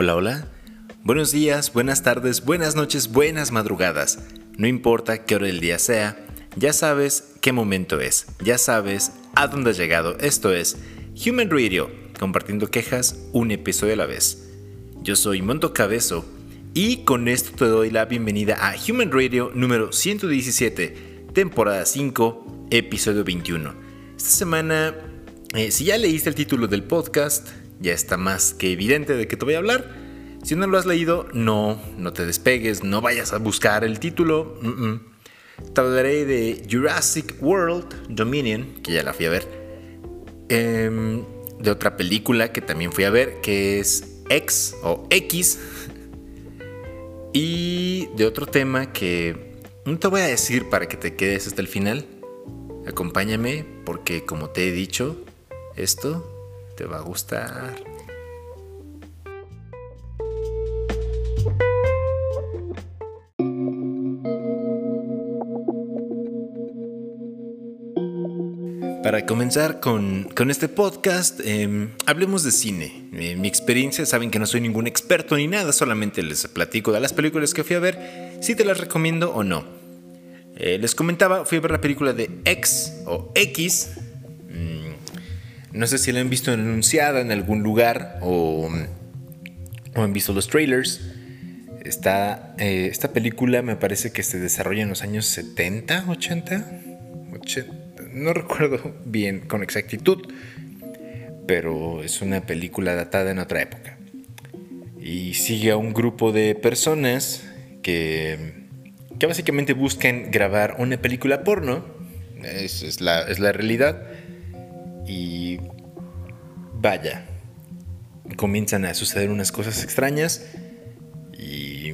Hola, hola. Buenos días, buenas tardes, buenas noches, buenas madrugadas. No importa qué hora del día sea, ya sabes qué momento es, ya sabes a dónde has llegado. Esto es Human Radio, compartiendo quejas un episodio a la vez. Yo soy Monto Cabezo y con esto te doy la bienvenida a Human Radio número 117, temporada 5, episodio 21. Esta semana, eh, si ya leíste el título del podcast, ya está más que evidente de qué te voy a hablar. Si no lo has leído, no, no te despegues, no vayas a buscar el título. Te hablaré de Jurassic World Dominion, que ya la fui a ver. Em, de otra película que también fui a ver, que es X o X. Y de otro tema que no te voy a decir para que te quedes hasta el final. Acompáñame porque como te he dicho, esto te va a gustar. Para comenzar con, este podcast, em, hablemos de cine. En mi experiencia, saben que no soy ningún experto ni nada, solamente les platico de las películas que fui a ver, si te las recomiendo o no. Eh, les comentaba, fui a ver la película de X o X, no sé si la han visto anunciada en algún lugar o, han visto los trailers. Está, eh, esta película me parece que se desarrolla en los años 70, 80, 80, no recuerdo bien con exactitud, pero es una película datada en otra época. Y sigue a un grupo de personas que, que básicamente buscan grabar una película porno, es, la, es la realidad, y vaya, comienzan a suceder unas cosas extrañas y,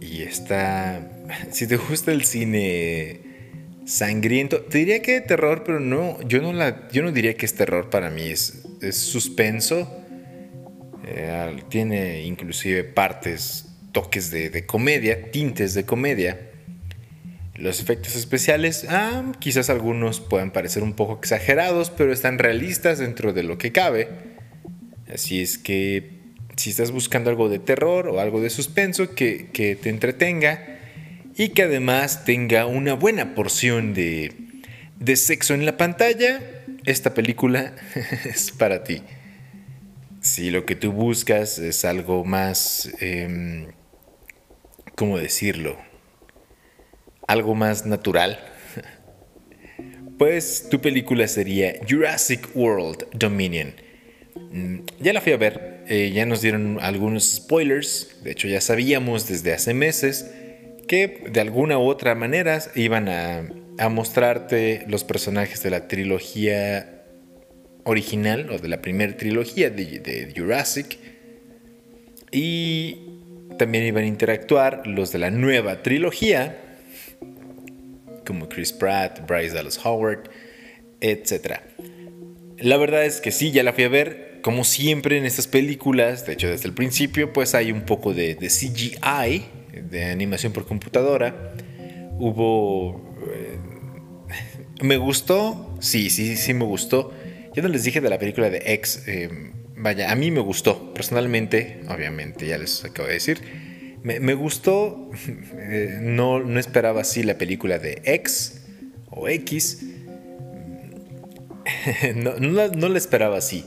y está... Si te gusta el cine sangriento, te diría que terror, pero no, yo no, la, yo no diría que es terror para mí, es, es suspenso. Eh, tiene inclusive partes, toques de, de comedia, tintes de comedia. Los efectos especiales, ah, quizás algunos puedan parecer un poco exagerados, pero están realistas dentro de lo que cabe. Así es que si estás buscando algo de terror o algo de suspenso que, te entretenga y que además tenga una buena porción de, sexo en la pantalla, esta película es para ti. Si lo que tú buscas es algo más, em, ¿cómo decirlo? Algo más natural, pues tu película sería Jurassic World Dominion. Mm, ya la fui a ver, eh, ya nos dieron algunos spoilers, de hecho ya sabíamos desde hace meses que de alguna u otra manera iban a, mostrarte los personajes de la trilogía original o de la primera trilogía de, de Jurassic y también iban a interactuar los de la nueva trilogía como Chris Pratt, Bryce Dallas Howard, etc. La verdad es que sí, ya la fui a ver. Como siempre en estas películas, de hecho desde el principio, pues hay un poco de, CGI, de animación por computadora. Hubo... Eh, me gustó, sí, sí, sí me gustó. Ya no les dije de la película de X. Eh, vaya, a mí me gustó, personalmente, obviamente, ya les acabo de decir. Me, gustó, eh, no, no esperaba así la película de X o X. No, no, la esperaba así.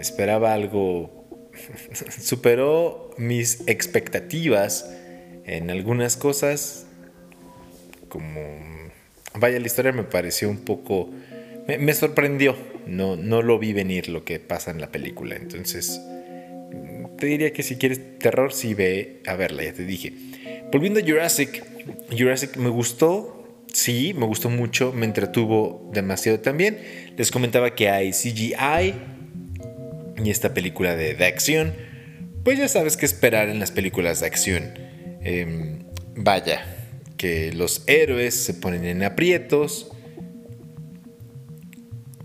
Esperaba algo... Superó mis expectativas en algunas cosas. Como... Vaya, la historia me pareció un poco... Me, me sorprendió. No, no lo vi venir lo que pasa en la película. Entonces te diría que si quieres terror, sí ve a verla, ya te dije. Volviendo a Jurassic, Jurassic me gustó, sí, me gustó mucho, me entretuvo demasiado también. Les comentaba que hay CGI y esta película de, acción. Pues ya sabes qué esperar en las películas de acción. Em, vaya, que los héroes se ponen en aprietos,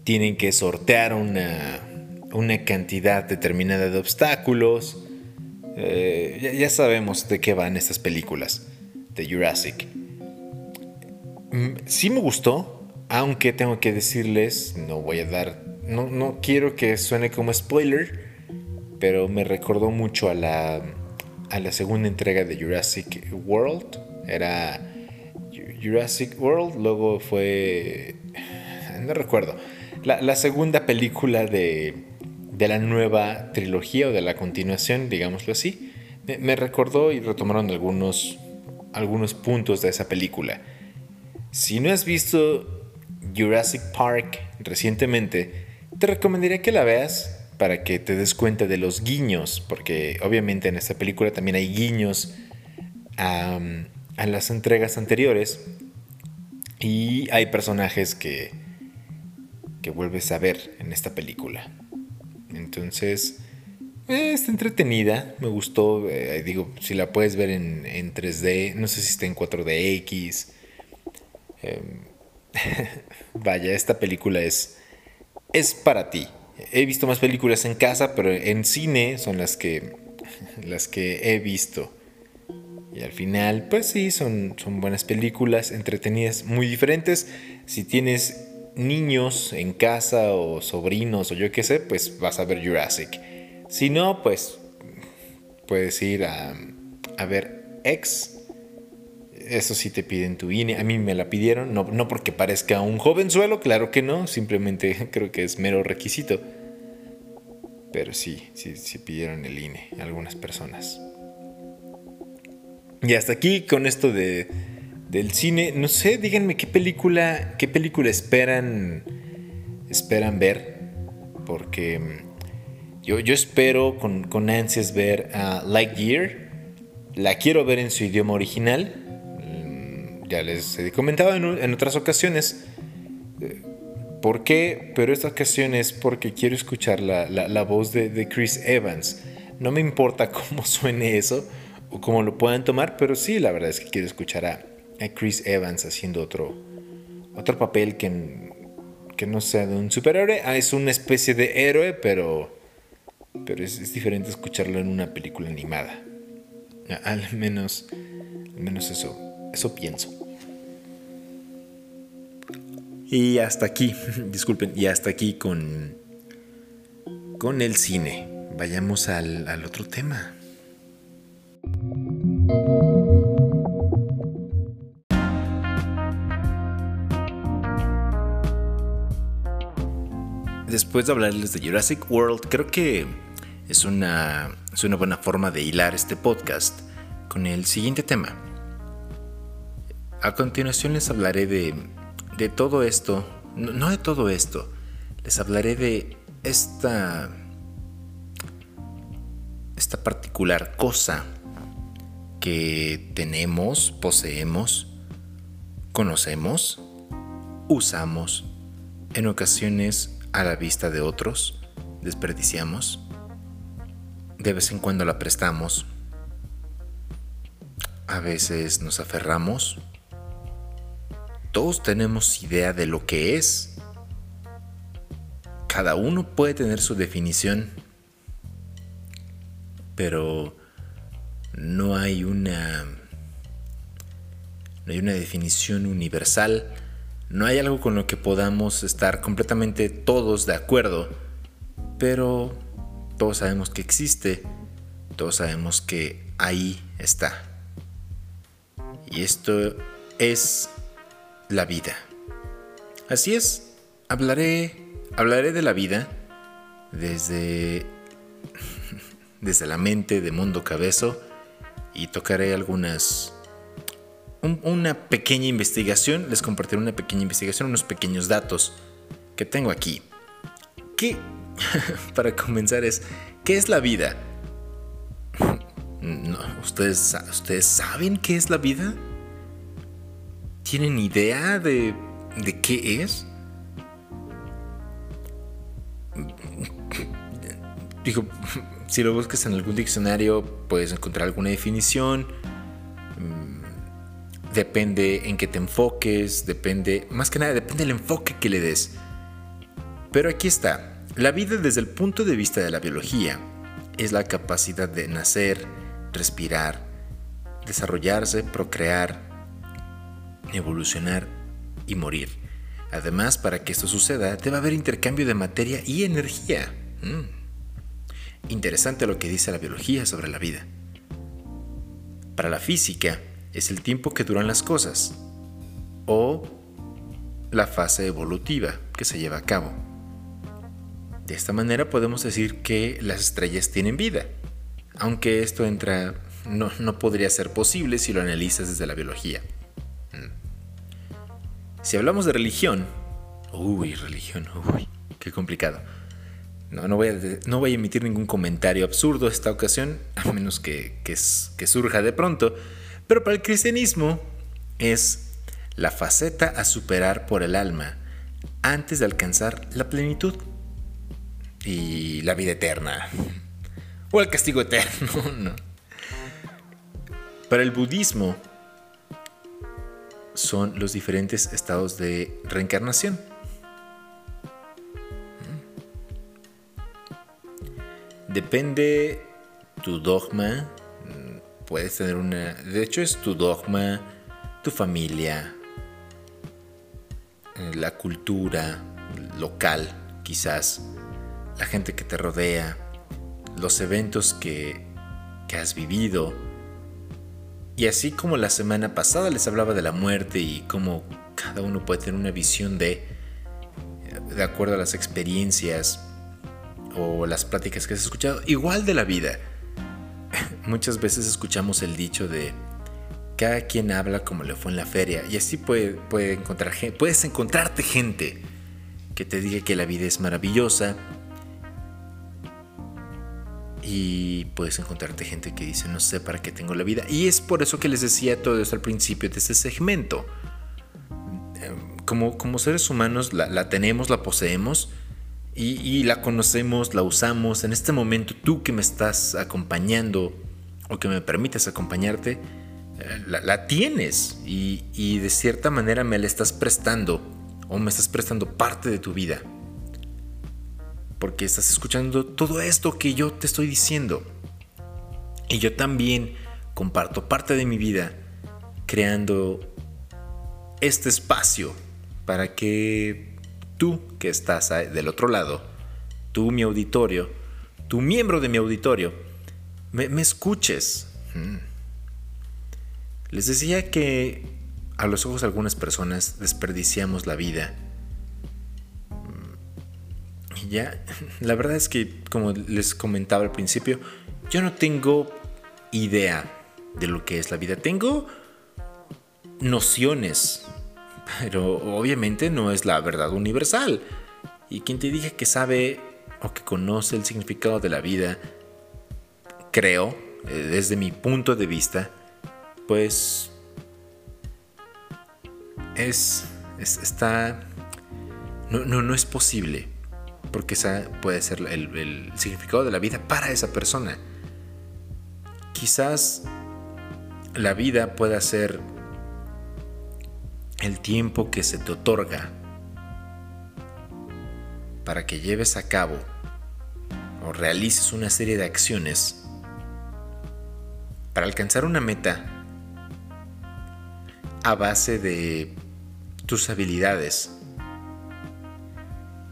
tienen que sortear una, una cantidad determinada de obstáculos. Eh, ya, sabemos de qué van estas películas de Jurassic. Mm, sí me gustó, aunque tengo que decirles, no voy a dar, no, no quiero que suene como spoiler, pero me recordó mucho a la, a la segunda entrega de Jurassic World. Era Jurassic World, luego fue... No recuerdo. La, segunda película de, de, la nueva trilogía o de la continuación, digámoslo así. Me, recordó y retomaron algunos, algunos puntos de esa película. Si no has visto Jurassic Park recientemente, te recomendaría que la veas para que te des cuenta de los guiños, porque obviamente en esta película también hay guiños a, las entregas anteriores y hay personajes que, que vuelves a ver en esta película. Entonces, eh, está entretenida, me gustó, eh, digo, si la puedes ver en, en, 3D, no sé si está en 4DX. Em, vaya, esta película es, es para ti. He visto más películas en casa, pero en cine son las que, las que he visto. Y al final, pues sí, son, son buenas películas, entretenidas, muy diferentes. Si tienes niños en casa o sobrinos o yo qué sé, pues vas a ver Jurassic. Si no, pues puedes ir a, a ver X eso sí te piden tu INE. A mí me la pidieron, no, no porque parezca un jovenzuelo, claro que no, simplemente creo que es mero requisito. Pero sí, sí, sí pidieron el INE algunas personas. Y hasta aquí con esto de, del cine. No sé, díganme qué película, qué película esperan, esperan ver. Porque mm, yo, yo espero con, con ansias ver a Lightyear. La quiero ver en su idioma original ya les he comentado en, otras ocasiones. Eh, ¿Por qué? Pero esta ocasión es porque quiero escuchar la, voz de, Chris Evans. No me importa cómo suene eso o cómo lo puedan tomar, pero sí, la verdad es que quiero escuchar a, Chris Evans haciendo otro, otro papel que, que no sea de un superhéroe. Ah, es una especie de héroe, pero, pero es, es diferente escucharlo en una película animada. Al menos, al menos eso, eso pienso. Y hasta aquí, disculpen, y hasta aquí con, con el cine. Vayamos al, al otro tema. Después de hablarles de Jurassic World, creo que es una, es una buena forma de hilar este podcast con el siguiente tema. A continuación les hablaré de, de todo esto, no de todo esto, les hablaré de esta, esta particular cosa que tenemos, poseemos, conocemos, usamos, en ocasiones a la vista de otros, desperdiciamos, de vez en cuando la prestamos, a veces nos aferramos, todos tenemos idea de lo que es. Cada uno puede tener su definición, pero no hay una no hay una definición universal, no hay algo con lo que podamos estar completamente todos de acuerdo, pero todos sabemos que existe, todos sabemos que ahí está. Y esto es la vida. Así es, hablaré, hablaré de la vida desde, desde la mente de Mundo Cabezo y tocaré algunas, una pequeña investigación, les compartiré una pequeña investigación, unos pequeños datos que tengo aquí. ¿Qué? Para comenzar es, ¿qué es la vida? ¿ustedes, ¿Ustedes saben qué es la vida? ¿Tienen idea de, de qué es? Digo, si lo buscas en algún diccionario puedes encontrar alguna definición. Depende en qué te enfoques, depende, más que nada, depende del enfoque que le des. Pero aquí está, la vida desde el punto de vista de la biología es la capacidad de nacer, respirar, desarrollarse, procrear, evolucionar y morir. Además, para que esto suceda, debe haber intercambio de materia y energía. Mm. interesante lo que dice la biología sobre la vida. Para la física es el tiempo que duran las cosas o la fase evolutiva que se lleva a cabo. De esta manera podemos decir que las estrellas tienen vida, aunque esto entra no, no podría ser posible si lo analizas desde la biología. Mm. Si hablamos de religión, uy, religión, uy, qué complicado. No, no, voy a, no voy a emitir ningún comentario absurdo esta ocasión, a menos que, que, que surja de pronto. Pero para el cristianismo es la faceta a superar por el alma antes de alcanzar la plenitud y la vida eterna. O el castigo eterno, no. Para el budismo son los diferentes estados de reencarnación. Depende tu dogma, puedes tener una... De hecho es tu dogma, tu familia, la cultura local, quizás, la gente que te rodea, los eventos que, que has vivido. Y así como la semana pasada les hablaba de la muerte y cómo cada uno puede tener una visión de, de acuerdo a las experiencias o las pláticas que has escuchado, igual de la vida. Muchas veces escuchamos el dicho de cada quien habla como le fue en la feria y así puede, puede encontrar, puedes encontrarte gente que te diga que la vida es maravillosa y puedes encontrarte gente que dice no sé para qué tengo la vida y es por eso que les decía todo esto al principio de este segmento em, como, como seres humanos la, tenemos, la poseemos y, la conocemos, la usamos. En este momento tú que me estás acompañando o que me permites acompañarte, la, tienes y, de cierta manera me la estás prestando o me estás prestando parte de tu vida. Porque estás escuchando todo esto que yo te estoy diciendo. Y yo también comparto parte de mi vida creando este espacio para que tú que estás del otro lado, tú mi auditorio, tu miembro de mi auditorio, me, me escuches. Mm. Les decía que a los ojos de algunas personas desperdiciamos la vida. Y ya, la verdad es que, como les comentaba al principio, yo no tengo idea de lo que es la vida. Tengo nociones, pero obviamente no es la verdad universal. Y quien te diga que sabe o que conoce el significado de la vida, creo, eh, desde mi punto de vista, pues es, está no, no, no, es posible porque esa puede ser el, el, significado de la vida para esa persona. Quizás la vida pueda ser el tiempo que se te otorga para que lleves a cabo o realices una serie de acciones para alcanzar una meta a base de tus habilidades,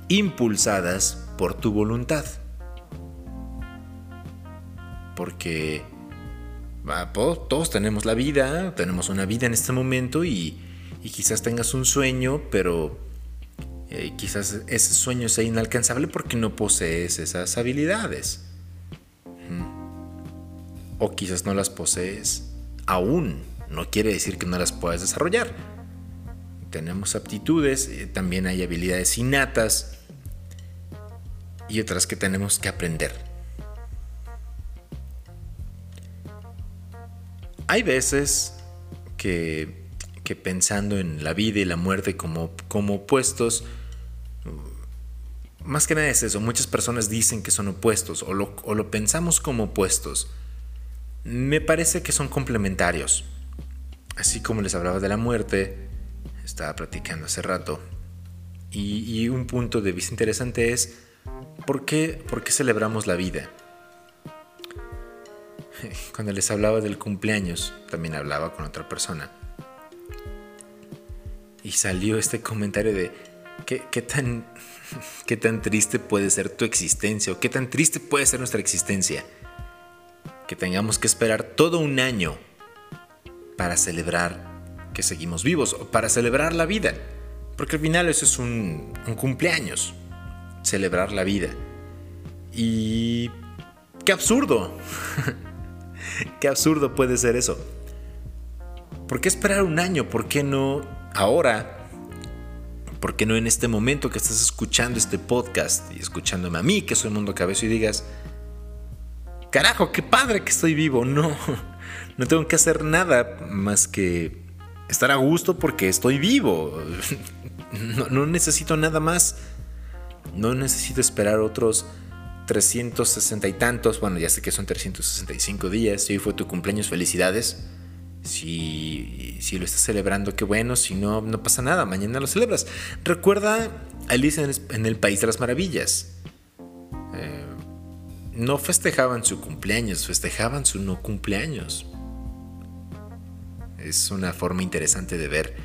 impulsadas por tu voluntad. Porque todos tenemos la vida, tenemos una vida en este momento y, quizás tengas un sueño, pero eh, quizás ese sueño sea inalcanzable porque no posees esas habilidades. O quizás no las posees aún no quiere decir que no las puedas desarrollar. Tenemos aptitudes, eh, también hay habilidades innatas y otras que tenemos que aprender. Hay veces que, pensando en la vida y la muerte como, como opuestos, más que nada es eso, muchas personas dicen que son opuestos o lo, o lo pensamos como opuestos. Me parece que son complementarios. Así como les hablaba de la muerte, estaba platicando hace rato, y, un punto de vista interesante es, ¿por qué, ¿por qué celebramos la vida? Cuando les hablaba del cumpleaños, también hablaba con otra persona. Y salió este comentario de, ¿Qué, qué, tan, ¿Qué tan triste puede ser tu existencia o qué tan triste puede ser nuestra existencia? Que tengamos que esperar todo un año para celebrar que seguimos vivos o para celebrar la vida. Porque al final eso es un, un cumpleaños, celebrar la vida. Y qué absurdo. qué absurdo puede ser eso. ¿Por qué esperar un año? ¿Por qué no ahora? ¿Por qué no en este momento que estás escuchando este podcast y escuchándome a mí, que soy Mundo Cabezo, y digas, carajo, qué padre que estoy vivo? No, no tengo que hacer nada más que estar a gusto porque estoy vivo. No, necesito nada más. No necesito esperar otros 360 y tantos. Bueno, ya sé que son 365 días. Si hoy fue tu cumpleaños, felicidades. Si, si, lo estás celebrando, qué bueno. Si no, no pasa nada. Mañana lo celebras. Recuerda Alice en el País de las Maravillas. No festejaban su cumpleaños, festejaban su no cumpleaños. Es una forma interesante de ver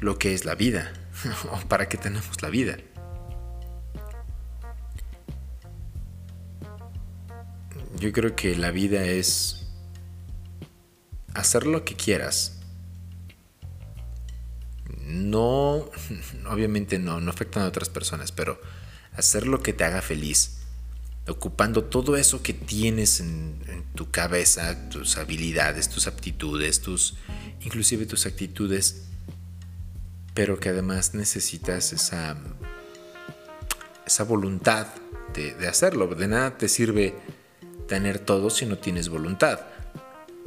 lo que es la vida o para qué tenemos la vida. Yo creo que la vida es hacer lo que quieras. No, obviamente no, no afectan a otras personas, pero hacer lo que te haga feliz ocupando todo eso que tienes en, tu cabeza, tus habilidades, tus aptitudes, tus, inclusive tus actitudes, pero que además necesitas esa, esa voluntad de, de hacerlo. De nada te sirve tener todo si no tienes voluntad.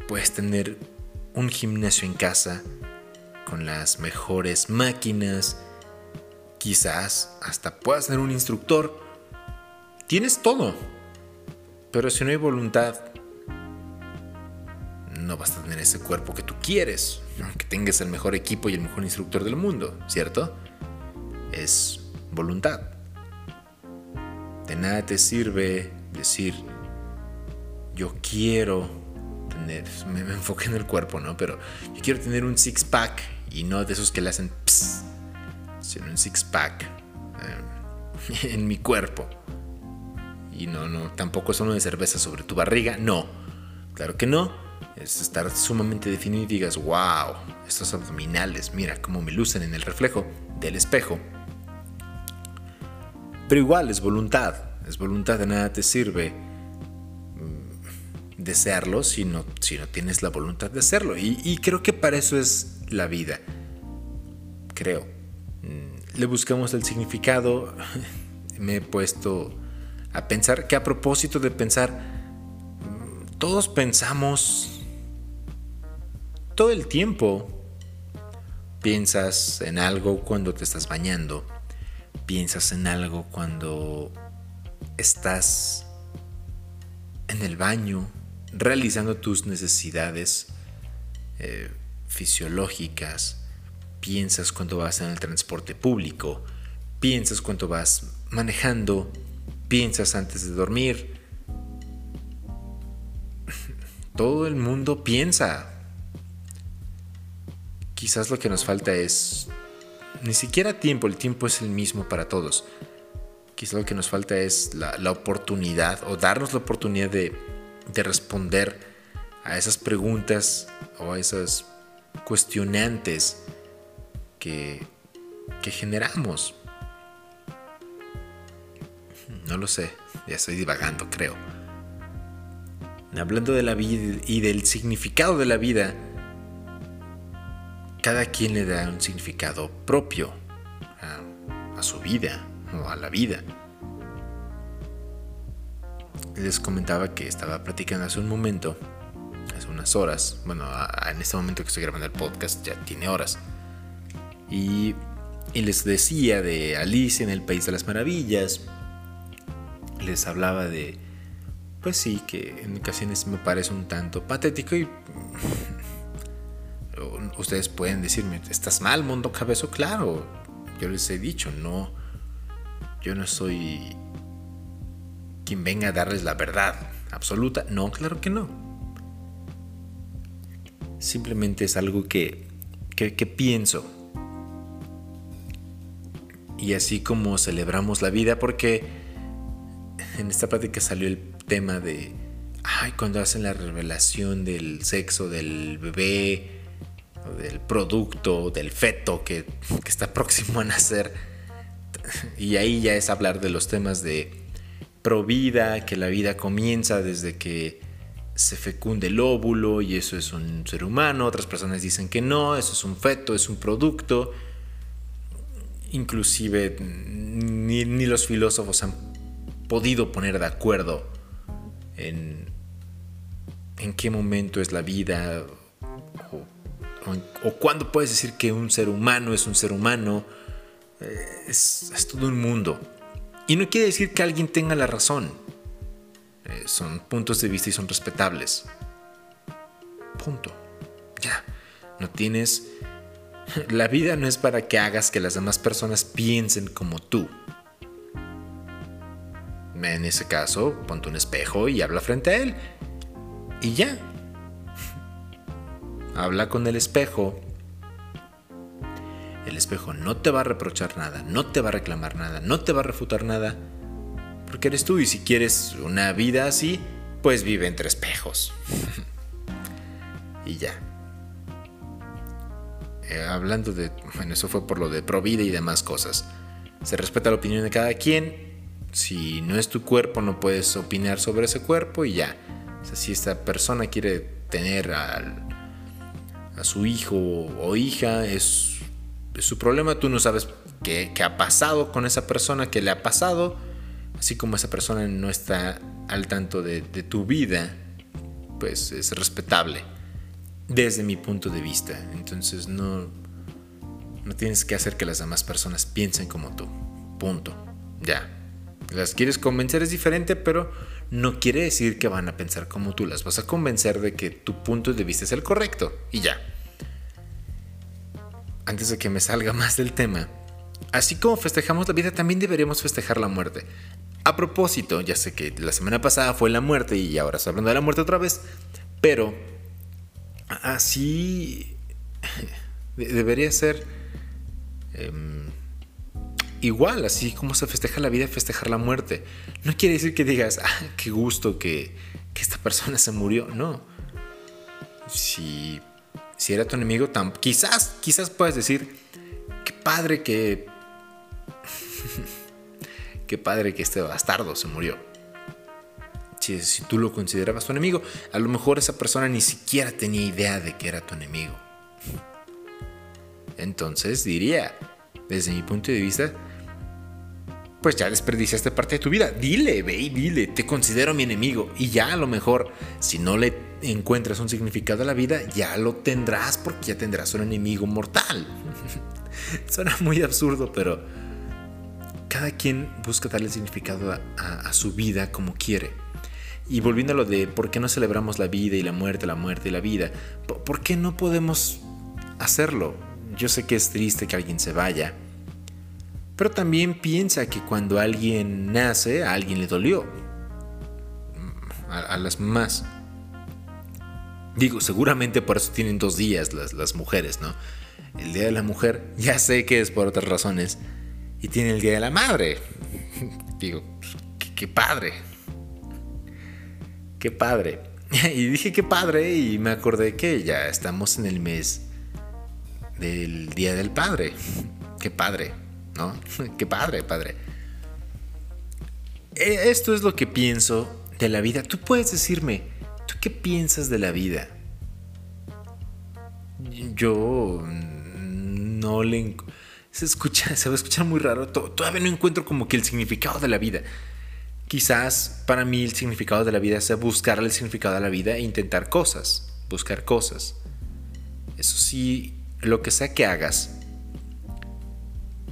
Puedes tener un gimnasio en casa con las mejores máquinas, quizás hasta puedas tener un instructor, Tienes todo, pero si no hay voluntad, no vas a tener ese cuerpo que tú quieres, aunque tengas el mejor equipo y el mejor instructor del mundo, ¿cierto? Es voluntad. De nada te sirve decir, yo quiero tener, me, enfoqué en el cuerpo, ¿no? Pero yo quiero tener un six pack y no de esos que le hacen pss, sino un six pack eh, en mi cuerpo y no, no, tampoco es uno de cerveza sobre tu barriga, no, claro que no, es estar sumamente definido y digas, wow, estos abdominales, mira cómo me lucen en el reflejo del espejo. Pero igual es voluntad, es voluntad, de nada te sirve mm, desearlo si no, si no tienes la voluntad de hacerlo. Y, creo que para eso es la vida, creo. Mm, le buscamos el significado, me he puesto a pensar que a propósito de pensar, todos pensamos todo el tiempo. Piensas en algo cuando te estás bañando, piensas en algo cuando estás en el baño realizando tus necesidades eh, fisiológicas, piensas cuando vas en el transporte público, piensas cuando vas manejando, piensas antes de dormir. Todo el mundo piensa. Quizás lo que nos falta es ni siquiera tiempo, el tiempo es el mismo para todos. Quizás lo que nos falta es la, oportunidad o darnos la oportunidad de, de responder a esas preguntas o a esas cuestionantes que, que generamos. No lo sé, ya estoy divagando, creo. Hablando de la vida y del significado de la vida, cada quien le da un significado propio a, su vida o a la vida. Les comentaba que estaba platicando hace un momento, hace unas horas, bueno, en este momento que estoy grabando el podcast ya tiene horas, y, y les decía de Alicia en el País de las Maravillas, les hablaba de, pues sí, que en ocasiones me parece un tanto patético y ustedes pueden decirme, ¿estás mal, mundo cabezo? Claro, yo les he dicho, no, yo no soy quien venga a darles la verdad absoluta. No, claro que no. Simplemente es algo que, que, que pienso. y así como celebramos la vida, porque en esta plática salió el tema de, ay, cuando hacen la revelación del sexo del bebé, del producto, del feto que, que está próximo a nacer, y ahí ya es hablar de los temas de pro vida, que la vida comienza desde que se fecunde el óvulo y eso es un ser humano, otras personas dicen que no, eso es un feto, es un producto. Inclusive ni, los filósofos han podido poner de acuerdo en, en qué momento es la vida o, o, cuándo puedes decir que un ser humano es un ser humano. Eh, es, todo un mundo. Y no quiere decir que alguien tenga la razón. Eh, son puntos de vista y son respetables. Punto. Ya. No tienes... La vida no es para que hagas que las demás personas piensen como tú. En ese caso, ponte un espejo y habla frente a él. Y ya. Habla con el espejo. El espejo no te va a reprochar nada, no te va a reclamar nada, no te va a refutar nada porque eres tú y si quieres una vida así, pues vive entre espejos. y ya. Eh, hablando de, bueno, eso fue por lo de Provida y demás cosas. Se respeta la opinión de cada quien. Si no es tu cuerpo, no puedes opinar sobre ese cuerpo y ya. Si esta persona quiere tener a su hijo o hija, es, su problema. Tú no sabes qué, ha pasado con esa persona, qué le ha pasado así como esa persona no está al tanto de, tu vida, pues es respetable desde mi punto de vista. Entonces no, no tienes que hacer que las demás personas piensen como tú. Punto. Ya. Las quieres convencer es diferente, pero no quiere decir que van a pensar como tú. Las vas a convencer de que tu punto de vista es el correcto. Y ya. Antes de que me salga más del tema, así como festejamos la vida, también deberíamos festejar la muerte. A propósito, ya sé que la semana pasada fue la muerte y ahora estoy hablando de la muerte otra vez, pero así debería ser em, igual, así como se festeja la vida, festejar la muerte. No quiere decir que digas, ah, qué gusto que, que esta persona se murió, no. Si, si era tu enemigo, quizás, quizás puedes decir, qué padre que qué padre que este bastardo se murió. Si, si tú lo considerabas tu enemigo, a lo mejor esa persona ni siquiera tenía idea de que era tu enemigo. Entonces diría, desde mi punto de vista, pues ya desperdiciaste parte de tu vida. Dile, ve y dile, te considero mi enemigo. Y ya a lo mejor, si no le encuentras un significado a la vida, ya lo tendrás porque ya tendrás un enemigo mortal. Suena muy absurdo, pero cada quien busca darle significado a, su vida como quiere. Y volviendo a lo de por qué no celebramos la vida y la muerte, la muerte y la vida, ¿por qué no podemos hacerlo? Yo sé que es triste que alguien se vaya, pero también piensa que cuando alguien nace, a alguien le dolió. A, las más. Digo, seguramente por eso tienen dos días las, mujeres, ¿no? El Día de la Mujer, ya sé que es por otras razones, y tiene el Día de la Madre. Digo, qué, padre. Qué padre. Y dije qué padre y me acordé que ya estamos en el mes del Día del Padre. Qué padre, ¿no? Qué padre, padre. E, esto es lo que pienso de la vida. Tú puedes decirme, ¿tú qué piensas de la vida? Yo no le se escucha, se va a escuchar muy raro. Todavía no encuentro como que el significado de la vida. Quizás para mí el significado de la vida sea buscar el significado de la vida e intentar cosas, buscar cosas. Eso sí, lo que sea que hagas,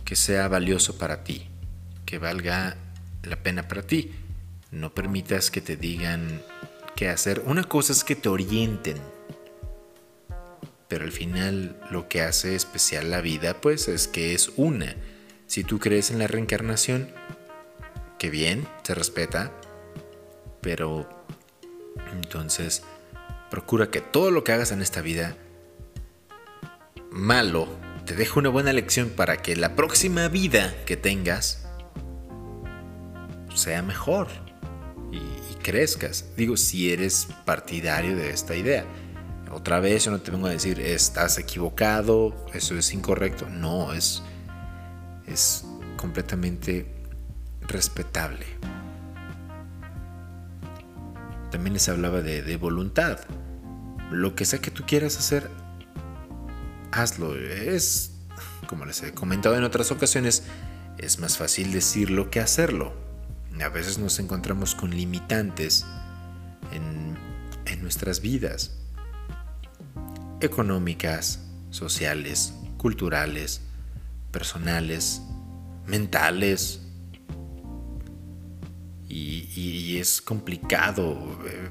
que sea valioso para ti, que valga la pena para ti. No permitas que te digan qué hacer. Una cosa es que te orienten pero al final lo que hace especial la vida pues es que es una. Si tú crees en la reencarnación, que bien, se respeta, pero entonces procura que todo lo que hagas en esta vida malo te dejo una buena lección para que la próxima vida que tengas sea mejor y, crezcas. Digo, si eres partidario de esta idea. Otra vez yo no te vengo a decir, estás equivocado, eso es incorrecto. No, es, es completamente respetable. También les hablaba de, de voluntad. Lo que sea que tú quieras hacer, hazlo. Es, como les he comentado en otras ocasiones, es más fácil decirlo que hacerlo. A veces nos encontramos con limitantes en, nuestras vidas, económicas, sociales, culturales, personales, mentales. Y, es complicado eh,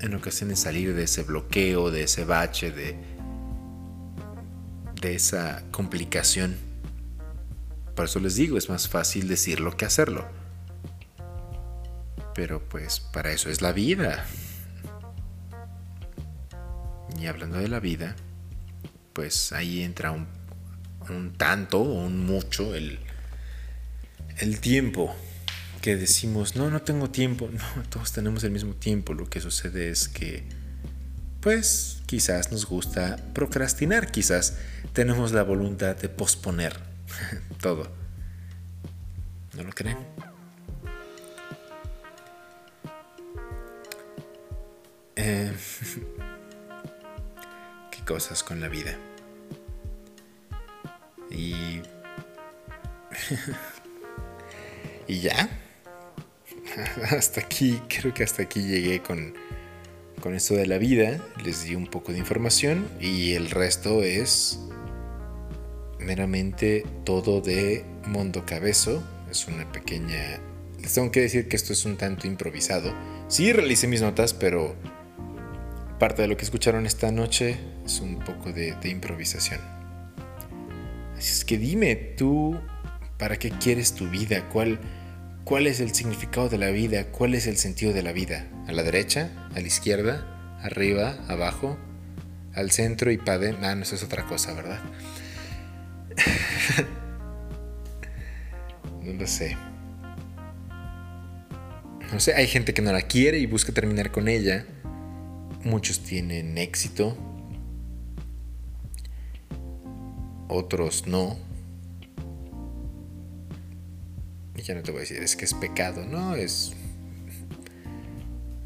en ocasiones salir de ese bloqueo, de ese bache, de, de esa complicación. Por eso les digo, es más fácil decirlo que hacerlo. Pero pues para eso es la vida. Y hablando de la vida, pues ahí entra un, un tanto o un mucho el, el tiempo que decimos, no, no tengo tiempo. No, todos tenemos el mismo tiempo. Lo que sucede es que, pues, quizás nos gusta procrastinar, quizás tenemos la voluntad de posponer todo. ¿No lo creen? Eh, qué cosas con la vida. Y... y ya. hasta aquí, creo que hasta aquí llegué con, con esto de la vida. Les di un poco de información y el resto es meramente todo de Mundo Cabezo. Es una pequeña... Les tengo que decir que esto es un tanto improvisado. Sí realicé mis notas, pero parte de lo que escucharon esta noche es un poco de, improvisación. Así es que dime tú, ¿para qué quieres tu vida? ¿Cuál, ¿Cuál es el significado de la vida? ¿Cuál es el sentido de la vida? ¿A la derecha? ¿A la izquierda? ¿Arriba? ¿Abajo? ¿Al centro y para Ah, no, eso es otra cosa, ¿verdad? no lo sé. No sé, hay gente que no la quiere y busca terminar con ella. Muchos tienen éxito. Otros no. Y ya no te voy a decir, es que es pecado. No, es...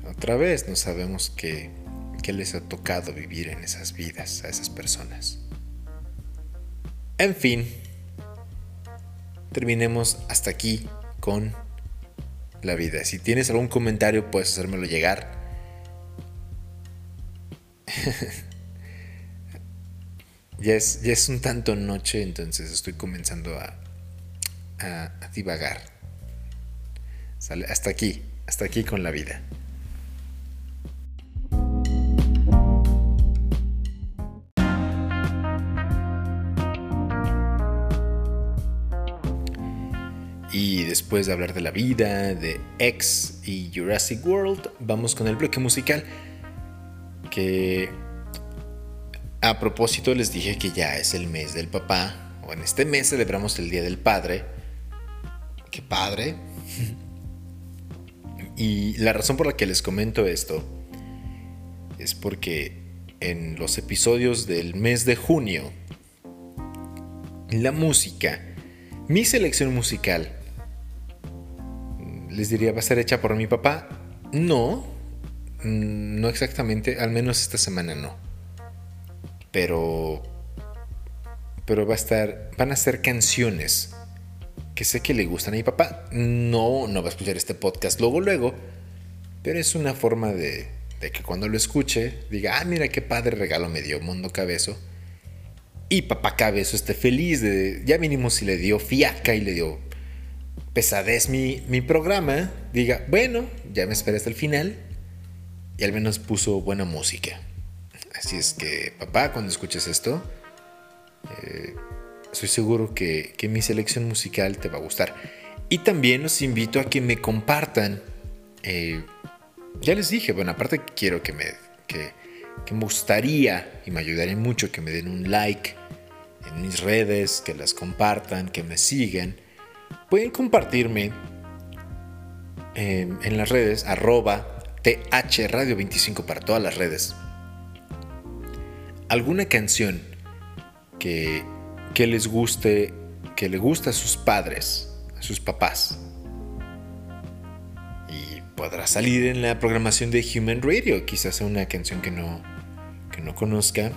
Otra vez no sabemos qué, qué les ha tocado vivir en esas vidas a esas personas. En fin, terminemos hasta aquí con la vida. Si tienes algún comentario, puedes hacérmelo llegar. ya, es, ya es un tanto noche, entonces estoy comenzando a, a, divagar. Hasta aquí, hasta aquí con la vida. Y después de hablar de la vida, de X y Jurassic World, vamos con el bloque musical. Que a propósito les dije que ya es el mes del papá, o en este mes celebramos el Día del Padre. ¡Qué padre! y la razón por la que les comento esto es porque en los episodios del mes de junio, la música, mi selección musical les diría, ¿va a ser hecha por mi papá? No, mm, no exactamente, al menos esta semana no. Pero, pero va a estar, van a ser canciones que sé que le gustan a mi papá. No, no va a escuchar este podcast luego, luego, pero es una forma de, de que cuando lo escuche diga, ah, mira qué padre regalo me dio Mundo Cabezo. Y papá Cabezo esté feliz de, ya mínimo si le dio fiaca y le dio pesadez mi, mi programa, diga, bueno, ya me esperé hasta el final y al menos puso buena música. Así es que, papá, cuando escuches esto, eh, estoy seguro que, mi selección musical te va a gustar. Y también los invito a que me compartan. Eh, ya les dije, bueno, aparte quiero que me, que, que me gustaría y me ayudaría mucho que me den un like en mis redes, que las compartan, que me sigan. Pueden compartirme em, en las redes, arroba Radio 25 para todas las redes. Alguna canción que, que les guste, que le gusta a sus padres, a sus papás. Y podrá salir en la programación de Human Radio, quizás sea una canción que no, que no conozca.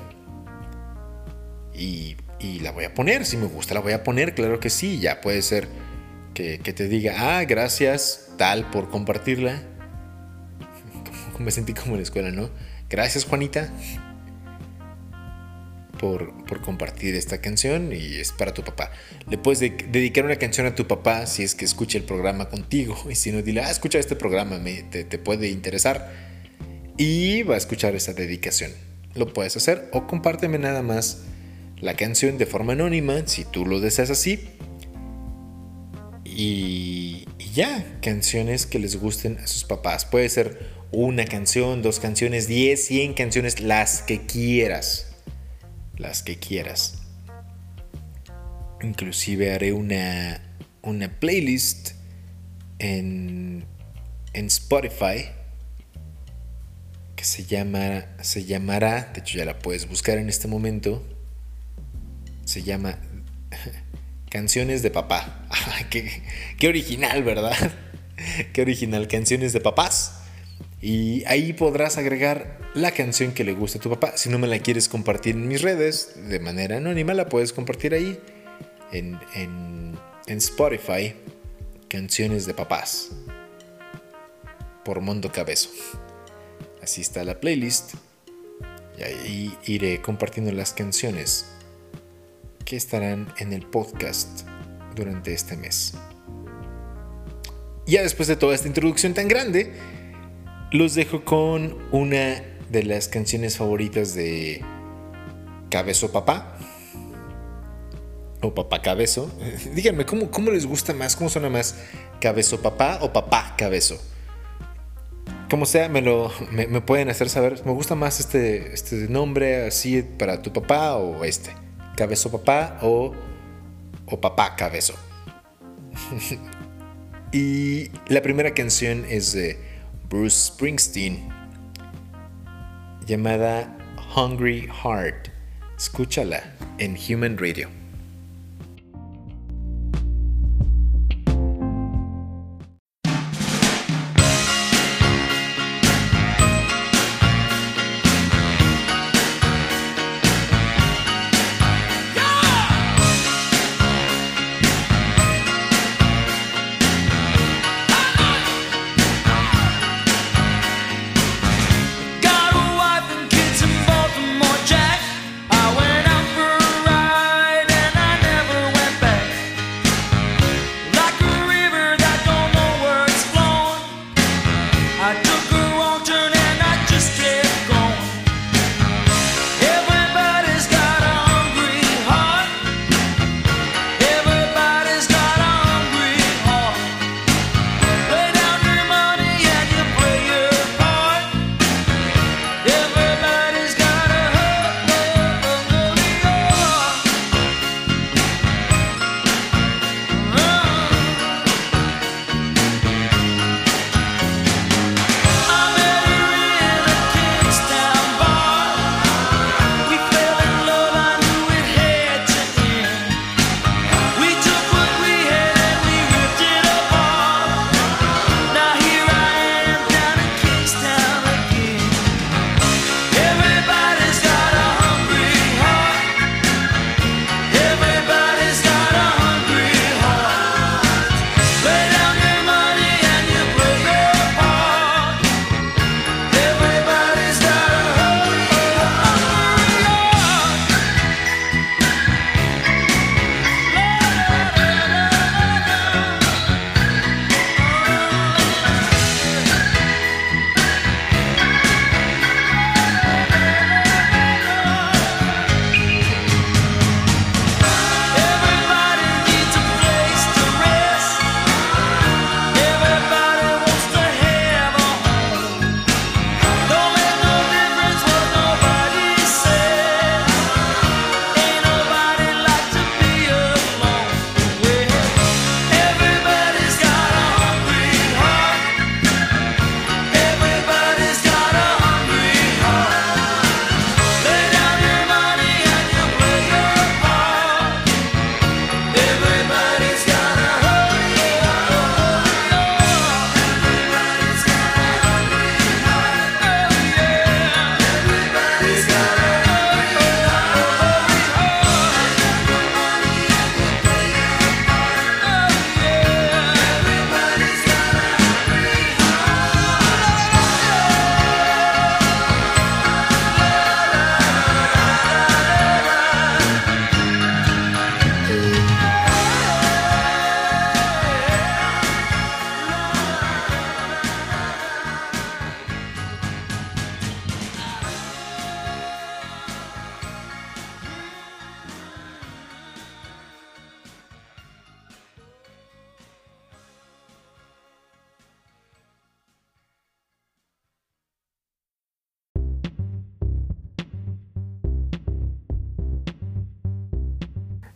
Y, y, la voy a poner, si me gusta la voy a poner, claro que sí, ya puede ser que, que te diga, ah, gracias tal por compartirla. me sentí como en la escuela, ¿no? Gracias Juanita por, compartir esta canción y es para tu papá. Le puedes dedicar una canción a tu papá si es que escucha el programa contigo y si no, dile, ah, escucha este programa, me, te, te puede interesar y va a escuchar esa dedicación. Lo puedes hacer o compárteme nada más la canción de forma anónima si tú lo deseas así. Y, y ya, canciones que les gusten a sus papás. Puede ser una canción, dos canciones, diez, cien canciones, las que quieras las que quieras. Inclusive haré una, una playlist en, en Spotify que se, llama, se llamará, de hecho ya la puedes buscar en este momento, se llama Canciones de Papá. qué, qué original, ¿verdad? qué original, Canciones de Papás. Y ahí podrás agregar la canción que le guste a tu papá. Si no me la quieres compartir en mis redes de manera anónima, la puedes compartir ahí en, Spotify. Canciones de papás. Por Mondo Cabezo. Así está la playlist. Y ahí iré compartiendo las canciones que estarán en el podcast durante este mes. Ya después de toda esta introducción tan grande, los dejo con una de las canciones favoritas de Cabezo Papá. O Papá Cabezo. Díganme, ¿cómo, ¿cómo, les gusta más? ¿Cómo suena más? ¿Cabezo Papá o Papá Cabezo? Como sea, me lo me, pueden hacer saber. Me gusta más este, este nombre así para tu papá o este. Cabezo Papá o, o Papá Cabezo. y la primera canción es de Bruce Springsteen llamada Hungry Heart. Escúchala en Human Radio.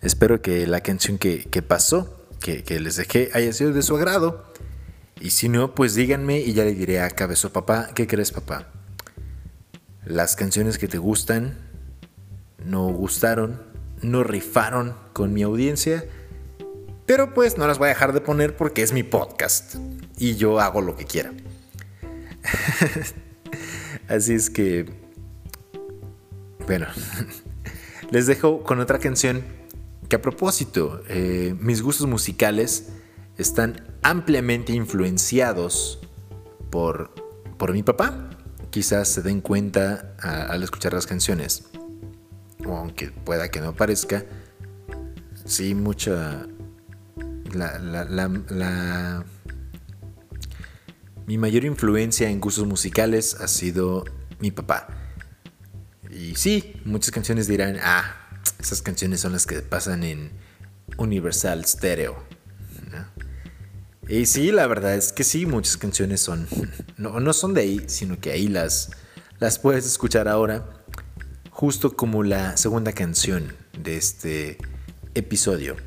Espero que la canción que, pasó, que, que, les dejé, haya sido de su agrado. Y si no, pues díganme y ya le diré a Cabezo Papá, ¿qué crees papá? Las canciones que te gustan no gustaron, no rifaron con mi audiencia, pero pues no las voy a dejar de poner porque es mi podcast y yo hago lo que quiera. Así es que, bueno, les dejo con otra canción a propósito, eh, mis gustos musicales están ampliamente influenciados por, por mi papá. Quizás se den cuenta al escuchar las canciones, o aunque pueda que no parezca, sí, mucha... La, la, la, mi mayor influencia en gustos musicales ha sido mi papá. Y sí, muchas canciones dirán, ah, esas canciones son las que pasan en Universal Stereo. Y sí, la verdad es que sí, muchas canciones son, no, no son de ahí, sino que ahí las, las puedes escuchar ahora, justo como la segunda canción de este episodio.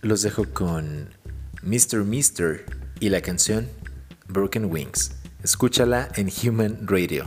Los dejo con Mr. Mister y la canción Broken Wings. Escúchala en Human Radio.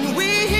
when we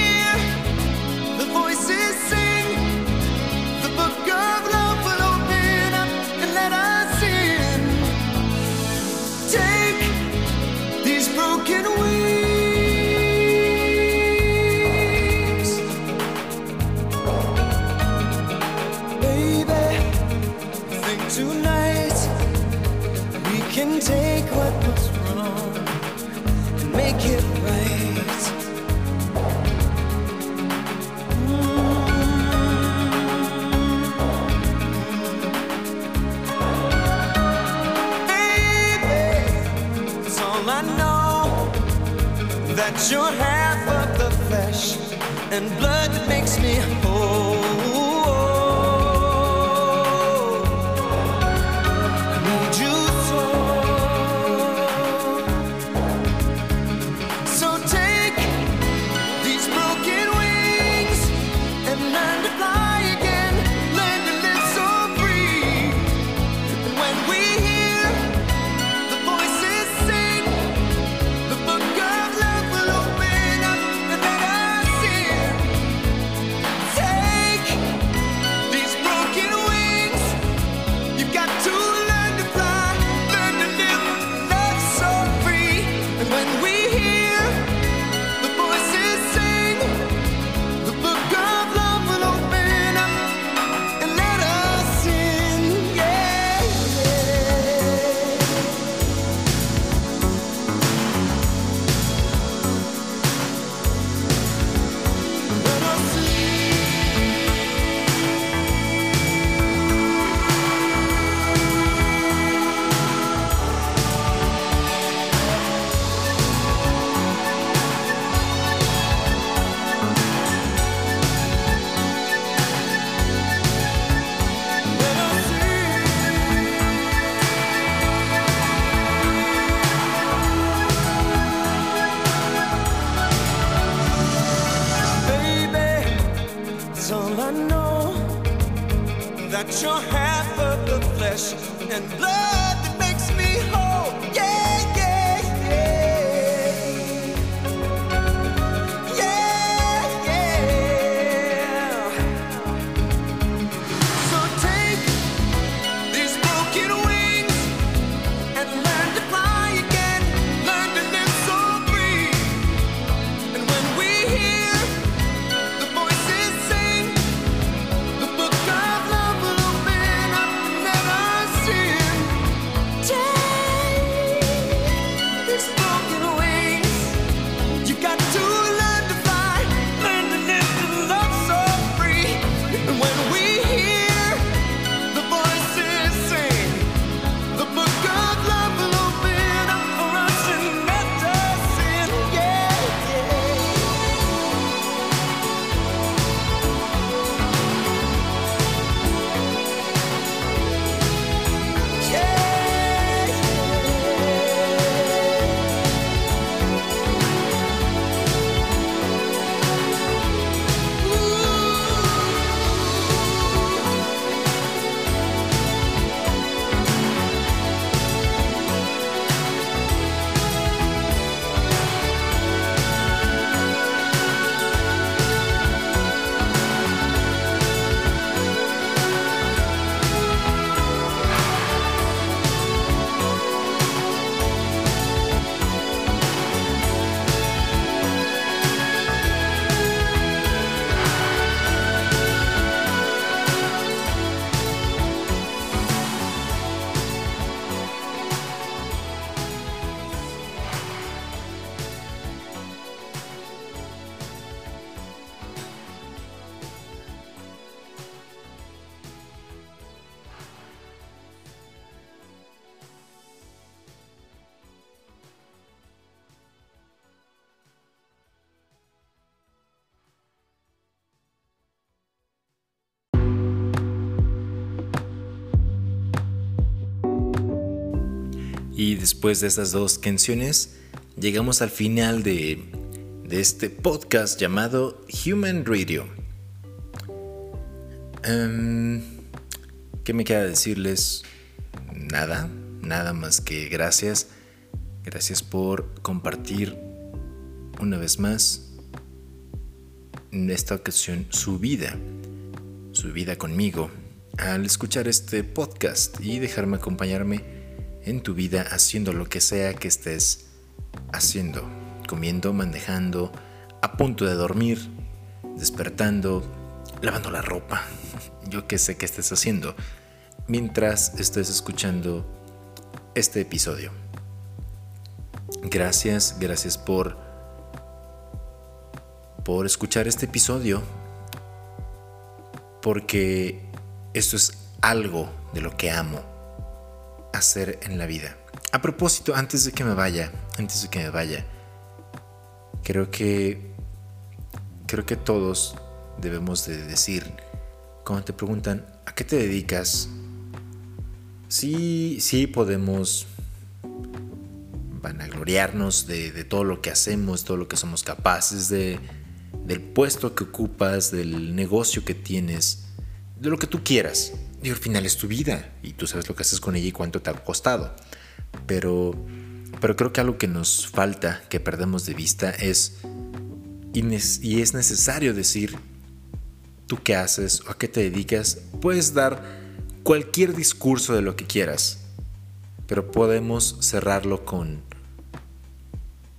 your half of the flesh and blood that makes me whole. Y después de estas dos canciones, llegamos al final de, de este podcast llamado Human Radio. Em, ¿Qué me queda decirles? Nada, nada más que gracias. Gracias por compartir una vez más, en esta ocasión, su vida, su vida conmigo, al escuchar este podcast y dejarme acompañarme en tu vida haciendo lo que sea que estés haciendo, comiendo, manejando, a punto de dormir, despertando, lavando la ropa, yo que sé que estés haciendo, mientras estés escuchando este episodio. Gracias, gracias por por escuchar este episodio porque esto es algo de lo que amo hacer en la vida. A propósito, antes de que me vaya, antes de que me vaya, creo que creo que todos debemos de decir cuando te preguntan ¿a qué te dedicas? Sí, sí podemos vanagloriarnos de, de todo lo que hacemos, todo lo que somos capaces de, del puesto que ocupas, del negocio que tienes, de lo que tú quieras. Y al final es tu vida y tú sabes lo que haces con ella y cuánto te ha costado. Pero, pero creo que algo que nos falta, que perdemos de vista, es y es necesario decir tú qué haces o a qué te dedicas. Puedes dar cualquier discurso de lo que quieras, pero podemos cerrarlo con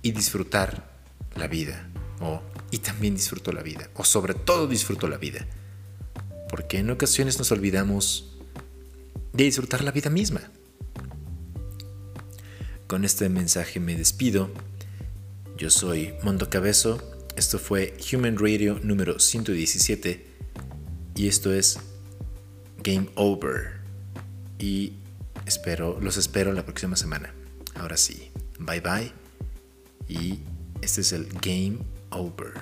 y disfrutar la vida o y también disfruto la vida o sobre todo disfruto la vida porque en ocasiones nos olvidamos de disfrutar la vida misma con este mensaje me despido. Yo soy Mondo Cabezo. Esto fue Human Radio número 117 y esto es Game Over. Y espero los espero la próxima semana. Ahora sí bye bye. Y este es el Game Over.